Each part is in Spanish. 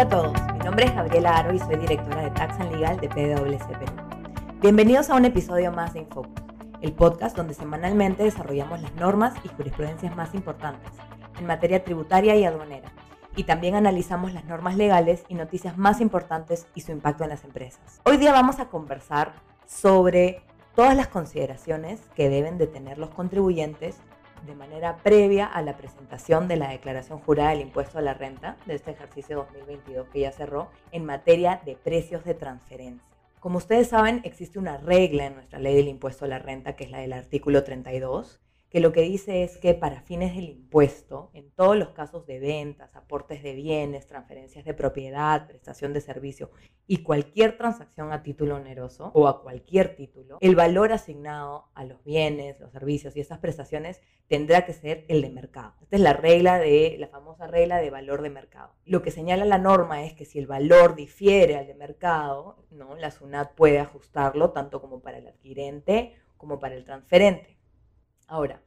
Hola a todos, mi nombre es Gabriela Aro y soy directora de Tax Legal de PwC. Bienvenidos a un episodio más de Infocus, el podcast donde semanalmente desarrollamos las normas y jurisprudencias más importantes en materia tributaria y aduanera, y también analizamos las normas legales y noticias más importantes y su impacto en las empresas. Hoy día vamos a conversar sobre todas las consideraciones que deben de tener los contribuyentes de manera previa a la presentación de la declaración jurada del impuesto a la renta de este ejercicio 2022 que ya cerró en materia de precios de transferencia. Como ustedes saben, existe una regla en nuestra ley del impuesto a la renta, que es la del artículo 32, que lo que dice es que para fines del impuesto, en todos los casos de ventas, aportes de bienes, transferencias de propiedad, prestación de servicio y cualquier transacción a título oneroso o a cualquier título, el valor asignado a los bienes, los servicios y esas prestaciones tendrá que ser el de mercado. Esta es la regla de la famosa regla de valor de mercado. Lo que señala la norma es que si el valor difiere al de mercado, ¿no? la SUNAT puede ajustarlo tanto como para el adquirente como para el transferente. Ahora,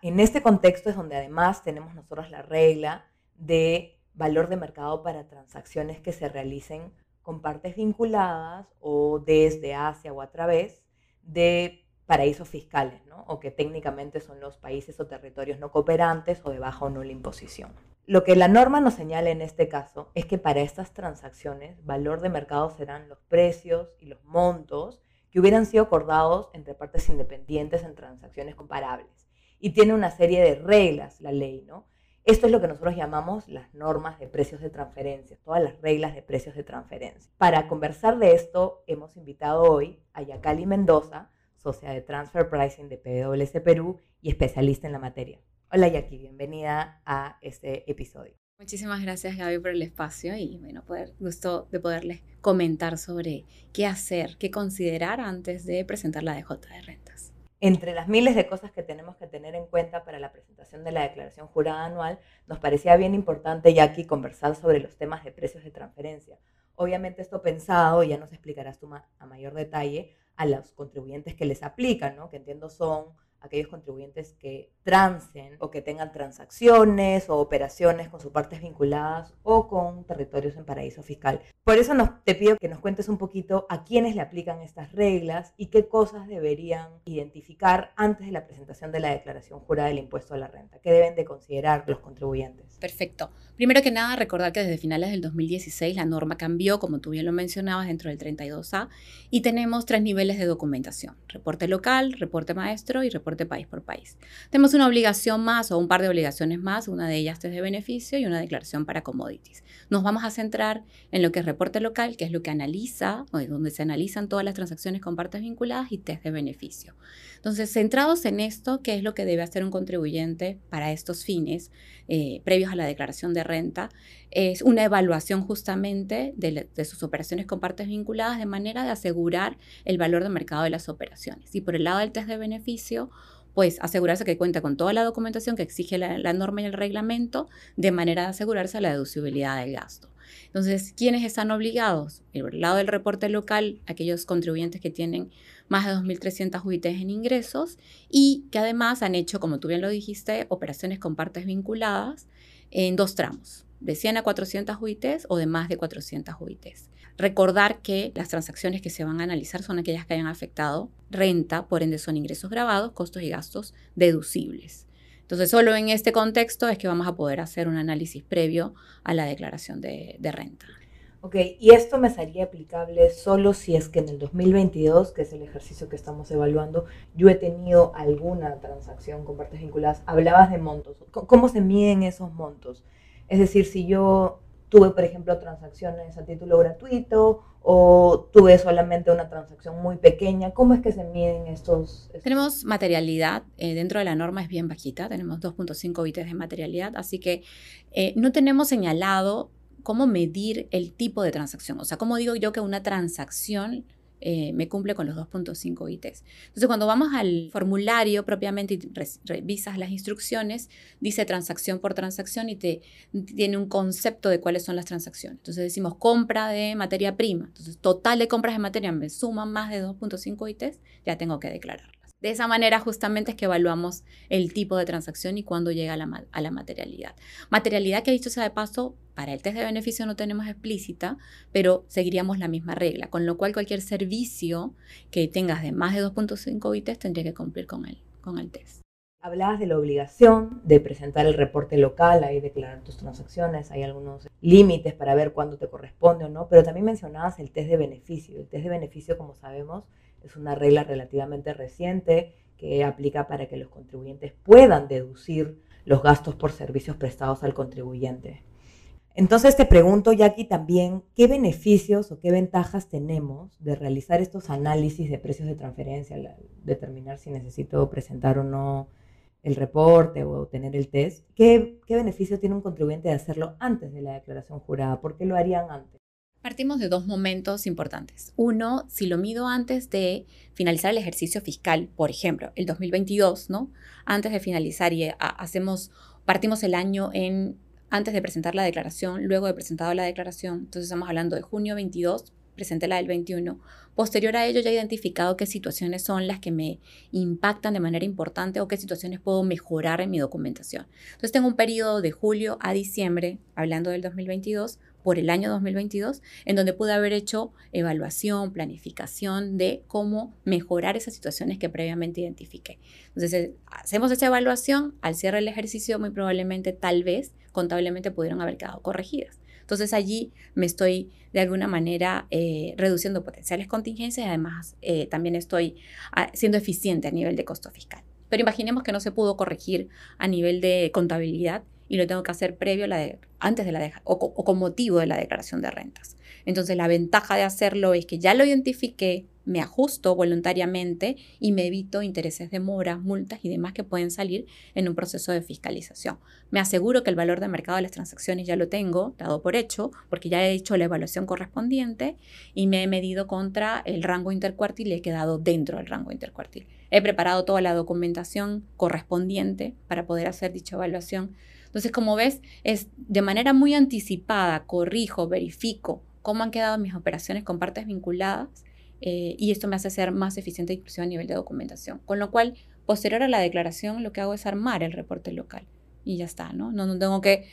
en este contexto es donde además tenemos nosotros la regla de valor de mercado para transacciones que se realicen con partes vinculadas o desde, hacia o a través de paraísos fiscales, ¿no? o que técnicamente son los países o territorios no cooperantes o de baja o nula imposición. Lo que la norma nos señala en este caso es que para estas transacciones, valor de mercado serán los precios y los montos que hubieran sido acordados entre partes independientes en transacciones comparables. Y tiene una serie de reglas la ley, ¿no? Esto es lo que nosotros llamamos las normas de precios de transferencia, todas las reglas de precios de transferencia. Para conversar de esto, hemos invitado hoy a Yacali Mendoza, socia de Transfer Pricing de PwC Perú y especialista en la materia. Hola Yaki, bienvenida a este episodio. Muchísimas gracias Gaby por el espacio y bueno, gusto de poderles comentar sobre qué hacer, qué considerar antes de presentar la DJ de rentas. Entre las miles de cosas que tenemos que tener en cuenta para la presentación de la declaración jurada anual, nos parecía bien importante, Jackie, conversar sobre los temas de precios de transferencia. Obviamente esto pensado, ya nos explicarás tú a mayor detalle, a los contribuyentes que les aplican, ¿no? que entiendo son aquellos contribuyentes que transen o que tengan transacciones o operaciones con sus partes vinculadas o con territorios en paraíso fiscal. Por eso nos, te pido que nos cuentes un poquito a quiénes le aplican estas reglas y qué cosas deberían identificar antes de la presentación de la declaración jurada del impuesto a la renta, qué deben de considerar los contribuyentes. Perfecto. Primero que nada, recordar que desde finales del 2016 la norma cambió, como tú bien lo mencionabas, dentro del 32A y tenemos tres niveles de documentación, reporte local, reporte maestro y reporte país por país. Tenemos una obligación más o un par de obligaciones más, una de ellas es de beneficio y una declaración para commodities. Nos vamos a centrar en lo que es reporte local, que es lo que analiza, o es donde se analizan todas las transacciones con partes vinculadas y test de beneficio. Entonces, centrados en esto, ¿qué es lo que debe hacer un contribuyente para estos fines eh, previos a la declaración de renta? Es una evaluación justamente de, sus operaciones con partes vinculadas de manera de asegurar el valor de mercado de las operaciones. Y por el lado del test de beneficio, pues asegurarse que cuenta con toda la documentación que exige la, norma y el reglamento, de manera de asegurarse la deducibilidad del gasto. Entonces, ¿quiénes están obligados? El lado del reporte local, aquellos contribuyentes que tienen más de 2.300 UITs en ingresos y que además han hecho, como tú bien lo dijiste, operaciones con partes vinculadas en dos tramos, de 100 a 400 UITs o de más de 400 UITs. Recordar que las transacciones que se van a analizar son aquellas que hayan afectado renta, por ende son ingresos grabados, costos y gastos deducibles. Entonces, solo en este contexto es que vamos a poder hacer un análisis previo a la declaración de, renta. Ok, y esto me sería aplicable solo si es que en el 2022, que es el ejercicio que estamos evaluando, yo he tenido alguna transacción con partes vinculadas. Hablabas de montos. ¿Cómo se miden esos montos? Es decir, si yo tuve, por ejemplo, transacciones a título gratuito o tuve solamente una transacción muy pequeña. ¿Cómo es que se miden estos? Tenemos materialidad, eh, dentro de la norma es bien bajita, tenemos 2.5 bits de materialidad, así que eh, no tenemos señalado cómo medir el tipo de transacción. O sea, ¿cómo digo yo que una transacción eh, me cumple con los 2.5 ITs. Entonces, cuando vamos al formulario propiamente y revisas las instrucciones, dice transacción por transacción y te tiene un concepto de cuáles son las transacciones. Entonces, decimos compra de materia prima. Entonces, total de compras de materia me suman más de 2.5 ITs, ya tengo que declararlas. De esa manera justamente es que evaluamos el tipo de transacción y cuándo llega a la, materialidad. Materialidad que dicho sea de paso, para el test de beneficio no tenemos explícita, pero seguiríamos la misma regla, con lo cual cualquier servicio que tengas de más de 2.5 bits tendría que cumplir con el, con el test. Hablabas de la obligación de presentar el reporte local, ahí declarar tus transacciones, hay algunos límites para ver cuándo te corresponde o no, pero también mencionabas el test de beneficio. El test de beneficio, como sabemos, es una regla relativamente reciente que aplica para que los contribuyentes puedan deducir los gastos por servicios prestados al contribuyente. Entonces te pregunto, Jackie, también, ¿qué beneficios o qué ventajas tenemos de realizar estos análisis de precios de transferencia, determinar si necesito presentar o no el reporte o tener el test, ¿qué, ¿qué beneficio tiene un contribuyente de hacerlo antes de la declaración jurada? ¿Por qué lo harían antes? Partimos de dos momentos importantes. Uno, si lo mido antes de finalizar el ejercicio fiscal, por ejemplo, el 2022, ¿no? Antes de finalizar y hacemos, partimos el año en antes de presentar la declaración, luego de presentado la declaración, entonces estamos hablando de junio 22 presenté la del 21. Posterior a ello ya he identificado qué situaciones son las que me impactan de manera importante o qué situaciones puedo mejorar en mi documentación. Entonces tengo un periodo de julio a diciembre, hablando del 2022, por el año 2022, en donde pude haber hecho evaluación, planificación de cómo mejorar esas situaciones que previamente identifiqué. Entonces, eh, hacemos esa evaluación, al cierre del ejercicio muy probablemente, tal vez, contablemente pudieron haber quedado corregidas. Entonces allí me estoy de alguna manera eh, reduciendo potenciales contingencias y además eh, también estoy ah, siendo eficiente a nivel de costo fiscal. Pero imaginemos que no se pudo corregir a nivel de contabilidad y lo tengo que hacer previo a la de, antes de la o, o con motivo de la declaración de rentas. Entonces la ventaja de hacerlo es que ya lo identifiqué, me ajusto voluntariamente y me evito intereses de mora, multas y demás que pueden salir en un proceso de fiscalización. Me aseguro que el valor de mercado de las transacciones ya lo tengo dado por hecho, porque ya he hecho la evaluación correspondiente y me he medido contra el rango intercuartil y he quedado dentro del rango intercuartil. He preparado toda la documentación correspondiente para poder hacer dicha evaluación. Entonces, como ves, es de manera muy anticipada, corrijo, verifico cómo han quedado mis operaciones con partes vinculadas eh, y esto me hace ser más eficiente incluso a nivel de documentación. Con lo cual, posterior a la declaración, lo que hago es armar el reporte local y ya está, ¿no? No, tengo que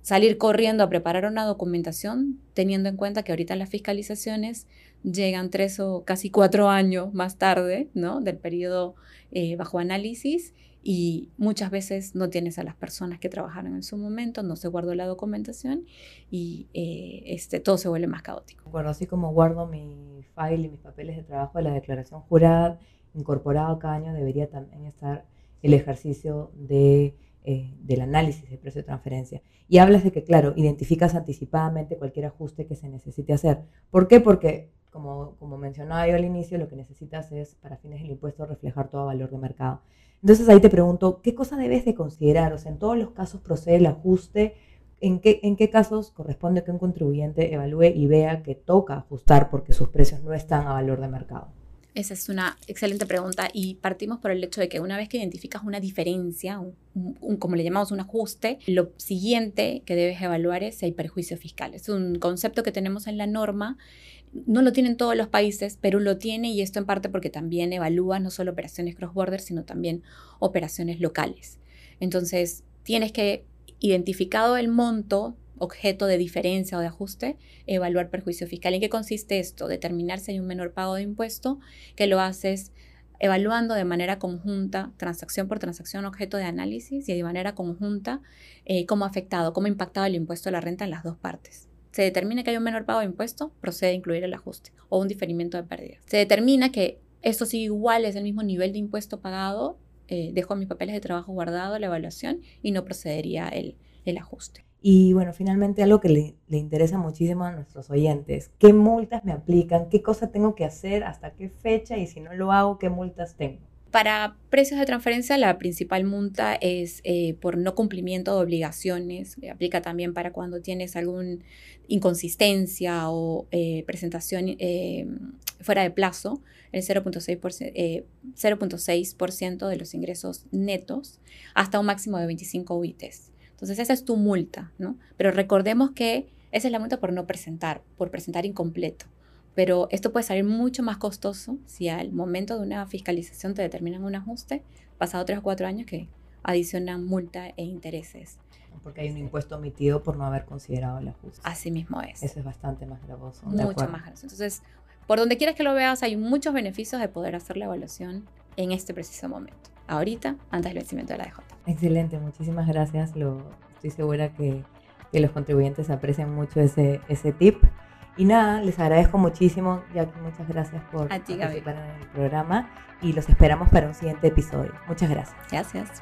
salir corriendo a preparar una documentación teniendo en cuenta que ahorita las fiscalizaciones llegan tres o casi cuatro años más tarde, ¿no? Del periodo eh, bajo análisis y muchas veces no tienes a las personas que trabajaron en su momento, no se guardó la documentación y eh, este, todo se vuelve más caótico. Bueno, así como guardo mi file y mis papeles de trabajo de la declaración jurada, incorporado cada año debería también estar el ejercicio de, eh, del análisis de precio de transferencia. Y hablas de que, claro, identificas anticipadamente cualquier ajuste que se necesite hacer. ¿Por qué? Porque, como, como mencionaba yo al inicio, lo que necesitas es, para fines del impuesto, reflejar todo valor de mercado. Entonces ahí te pregunto, ¿qué cosa debes de considerar? O sea, en todos los casos procede el ajuste. ¿En qué, ¿En qué casos corresponde que un contribuyente evalúe y vea que toca ajustar porque sus precios no están a valor de mercado? Esa es una excelente pregunta y partimos por el hecho de que una vez que identificas una diferencia, como le llamamos un ajuste, lo siguiente que debes evaluar es si hay perjuicio fiscal. Es un concepto que tenemos en la norma no lo tienen todos los países, Perú lo tiene y esto en parte porque también evalúa no solo operaciones cross-border, sino también operaciones locales. Entonces, tienes que, identificado el monto, objeto de diferencia o de ajuste, evaluar perjuicio fiscal. ¿En qué consiste esto? Determinar si hay un menor pago de impuesto, que lo haces evaluando de manera conjunta, transacción por transacción, objeto de análisis y de manera conjunta eh, cómo ha afectado, cómo ha impactado el impuesto a la renta en las dos partes se determina que hay un menor pago de impuesto, procede a incluir el ajuste o un diferimiento de pérdidas. Se determina que esto sigue igual, es el mismo nivel de impuesto pagado, eh, dejo mis papeles de trabajo guardado, la evaluación y no procedería el, el ajuste. Y bueno, finalmente algo que le, le, interesa muchísimo a nuestros oyentes, ¿qué multas me aplican? ¿Qué cosa tengo que hacer? ¿Hasta qué fecha? Y si no lo hago, ¿qué multas tengo? Para precios de transferencia, la principal multa es eh, por no cumplimiento de obligaciones. aplica también para cuando tienes alguna inconsistencia o eh, presentación eh, fuera de plazo, el 0.6% de los ingresos netos, hasta un máximo de 25 UITs. Entonces, esa es tu multa, ¿no? Pero recordemos que esa es la multa por no presentar, por presentar incompleto Pero esto puede salir mucho más costoso si al momento de una fiscalización te determinan un ajuste, pasado tres o cuatro años que adicionan multa e intereses. Porque hay un impuesto omitido por no haber considerado el ajuste. Así mismo es. Eso es bastante más gravoso. Mucho más gravoso. Entonces, por donde quieras que lo veas, hay muchos beneficios de poder hacer la evaluación en este preciso momento. Ahorita, antes del vencimiento de la DJ. Excelente, muchísimas gracias. Lo, estoy segura que, que los contribuyentes aprecian mucho ese, ese tip. Y nada, les agradezco muchísimo, Jackie, muchas gracias por ti, participar en el programa y los esperamos para un siguiente episodio. Muchas gracias. Gracias.